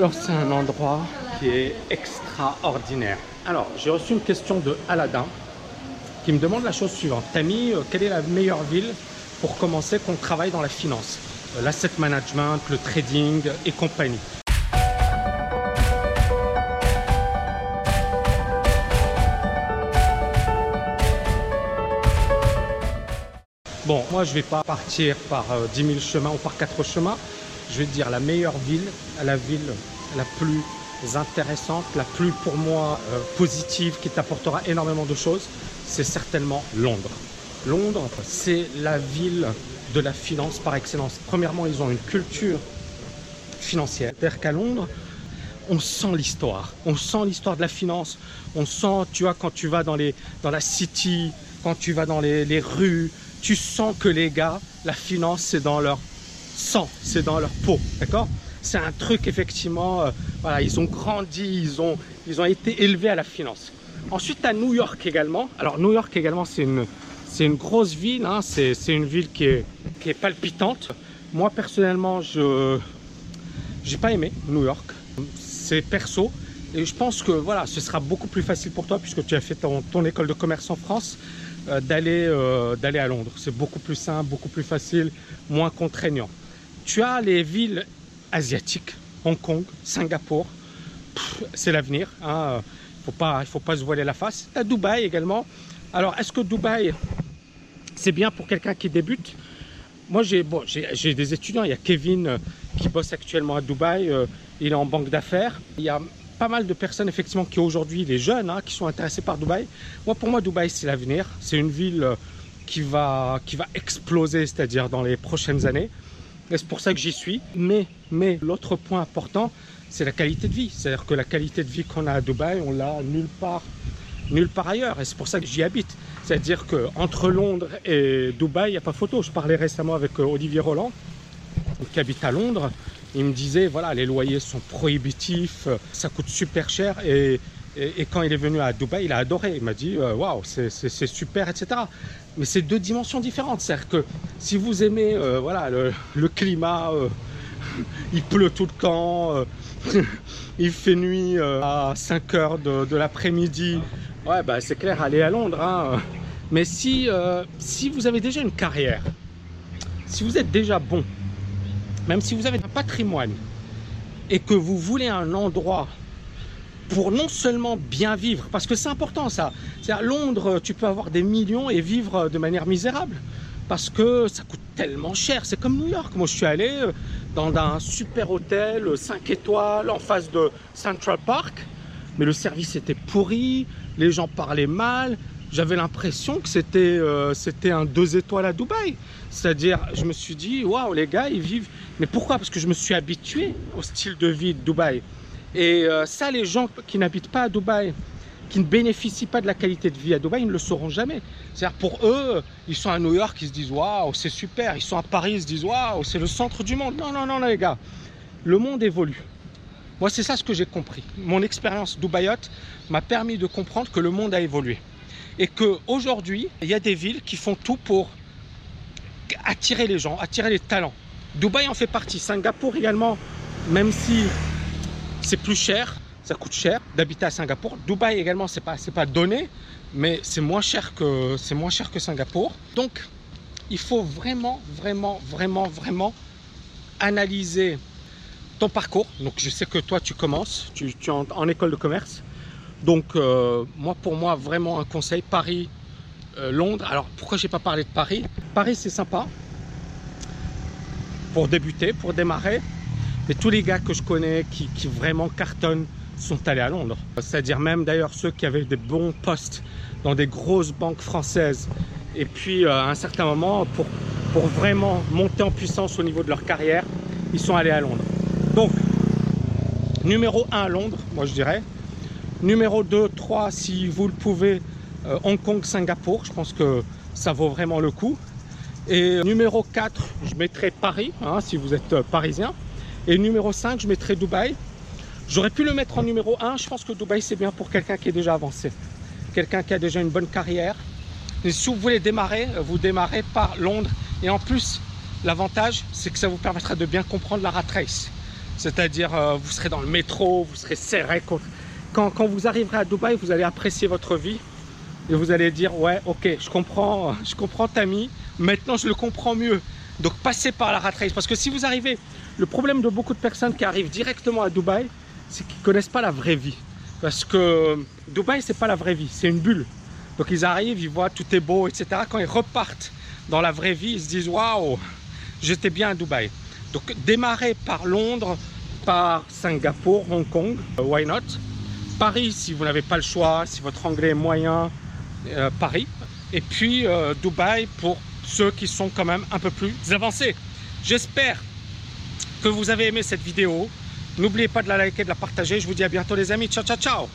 Alors c'est un endroit qui est extraordinaire. Alors j'ai reçu une question de Aladdin qui me demande la chose suivante. Tammy, euh, quelle est la meilleure ville pour commencer qu'on travaille dans la finance? Euh, L'asset management, le trading et compagnie. Bon, moi je vais pas partir par 10 euh, 000 chemins ou par 4 chemins. Je vais dire la meilleure ville, la ville la plus intéressante, la plus pour moi euh, positive, qui t'apportera énormément de choses, c'est certainement Londres. Londres, c'est la ville de la finance par excellence. Premièrement, ils ont une culture financière. C'est-à-dire qu'à Londres, on sent l'histoire. On sent l'histoire de la finance. On sent, tu vois, quand tu vas dans, la city, quand tu vas dans les rues, tu sens que les gars, la finance, c'est dans leur sang, c'est dans leur peau, d'accord? C'est un truc, effectivement, euh, voilà, ils ont grandi, ils ont, ils ont été élevés à la finance. Ensuite, à New York également. Alors, New York également, c'est une, c'est une grosse ville, hein, c'est une ville qui est, qui est palpitante. Moi, personnellement, je n'ai pas aimé New York. C'est perso. Et je pense que voilà, ce sera beaucoup plus facile pour toi puisque tu as fait ton, ton école de commerce en France. Euh, d'aller euh, d'aller à Londres. C'est beaucoup plus simple, beaucoup plus facile, moins contraignant. Tu as les villes asiatiques, Hong Kong, Singapour, c'est l'avenir. Hein. Il ne faut pas se voiler la face. Tu as Dubaï également. Alors, est-ce que Dubaï, c'est bien pour quelqu'un qui débute? Moi, j'ai bon, des étudiants. Il y a Kevin euh, qui bosse actuellement à Dubaï. il est en banque d'affaires. Il y a pas mal de personnes effectivement qui aujourd'hui, les jeunes, hein, qui sont intéressés par Dubaï. Moi, pour moi, Dubaï, c'est l'avenir. C'est une ville euh, qui va, qui va exploser, c'est-à-dire dans les prochaines années. Et c'est pour ça que j'y suis. Mais, l'autre point important, c'est la qualité de vie. C'est-à-dire que la qualité de vie qu'on a à Dubaï, on l'a nulle part, ailleurs. Et c'est pour ça que j'y habite. C'est-à-dire qu'entre Londres et Dubaï, il n'y a pas photo. Je parlais récemment avec euh, Olivier Roland, qui habite à Londres il me disait voilà les loyers sont prohibitifs, ça coûte super cher quand il est venu à Dubaï, il a adoré. Il m'a dit euh, waouh, c'est super, etc. Mais c'est deux dimensions différentes. C'est-à-dire que si vous aimez euh, voilà, le, climat, euh, il pleut tout le temps, il fait nuit à 5 heures de, l'après-midi, ouais, bah, c'est clair, allez à Londres. Hein. Mais si, si vous avez déjà une carrière, si vous êtes déjà bon, même si vous avez un patrimoine et que vous voulez un endroit pour non seulement bien vivre, parce que c'est important ça. C'est à Londres, tu peux avoir des millions et vivre de manière misérable, parce que ça coûte tellement cher. C'est comme New York. Moi, je suis allé euh, dans un super hôtel 5 étoiles en face de Central Park, mais le service était pourri, les gens parlaient mal, j'avais l'impression que c'était euh, un deux étoiles à Dubaï. C'est-à-dire, je me suis dit, waouh, les gars, ils vivent. Mais pourquoi? Parce que je me suis habitué au style de vie de Dubaï. Et euh, ça, les gens qui n'habitent pas à Dubaï, qui ne bénéficient pas de la qualité de vie à Dubaï, ils ne le sauront jamais. C'est-à-dire, pour eux, ils sont à New York, ils se disent, waouh, c'est super. Ils sont à Paris, ils se disent, waouh, c'est le centre du monde. Non, non, non, les gars. Le monde évolue. Moi, c'est ça ce que j'ai compris. Mon expérience Dubaïote m'a permis de comprendre que le monde a évolué et qu'aujourd'hui, il y a des villes qui font tout pour attirer les gens, attirer les talents. Dubaï en fait partie, Singapour également, même si c'est plus cher, ça coûte cher d'habiter à Singapour. Dubaï également, c'est pas, pas donné, mais c'est moins cher que moins cher que Singapour. Donc, il faut vraiment, vraiment, vraiment, vraiment analyser ton parcours. Donc, je sais que toi, tu commences, tu, es en école de commerce. Donc, euh, moi, pour moi, vraiment un conseil, Paris, euh, Londres. Alors, pourquoi j'ai pas parlé de Paris? Paris, c'est sympa pour débuter, pour démarrer. Mais tous les gars que je connais qui, vraiment cartonnent sont allés à Londres. C'est-à-dire même d'ailleurs ceux qui avaient des bons postes dans des grosses banques françaises. Et puis, euh, à un certain moment, pour, vraiment monter en puissance au niveau de leur carrière, ils sont allés à Londres. Donc, numéro 1 à Londres, moi je dirais. Numéro 2, 3, si vous le pouvez, euh, Hong Kong, Singapour. Je pense que ça vaut vraiment le coup. Et numéro 4, je mettrai Paris, hein, si vous êtes euh, parisien. Et numéro 5, je mettrai Dubaï. J'aurais pu le mettre en numéro 1. Je pense que Dubaï, c'est bien pour quelqu'un qui est déjà avancé. Quelqu'un qui a déjà une bonne carrière. Et si vous voulez démarrer, euh, vous démarrez par Londres. Et en plus, l'avantage, c'est que ça vous permettra de bien comprendre la rat race. C'est-à-dire, euh, vous serez dans le métro, vous serez serré. Quand, quand vous arriverez à Dubaï, vous allez apprécier votre vie et vous allez dire, ouais, ok, je comprends, je comprends Tammy, maintenant je le comprends mieux. Donc passez par la rat race. Parce que si vous arrivez, le problème de beaucoup de personnes qui arrivent directement à Dubaï, c'est qu'ils ne connaissent pas la vraie vie. Parce que Dubaï, c'est pas la vraie vie, c'est une bulle. Donc ils arrivent, ils voient tout est beau, etc. Quand ils repartent dans la vraie vie, ils se disent waouh, j'étais bien à Dubaï. Donc démarrez par Londres, par Singapour, Hong Kong, euh, why not? Paris si vous n'avez pas le choix, si votre anglais est moyen, euh, Paris. Et puis euh, Dubaï pour ceux qui sont quand même un peu plus avancés. J'espère que vous avez aimé cette vidéo. N'oubliez pas de la liker, de la partager. Je vous dis à bientôt les amis. Ciao, ciao, ciao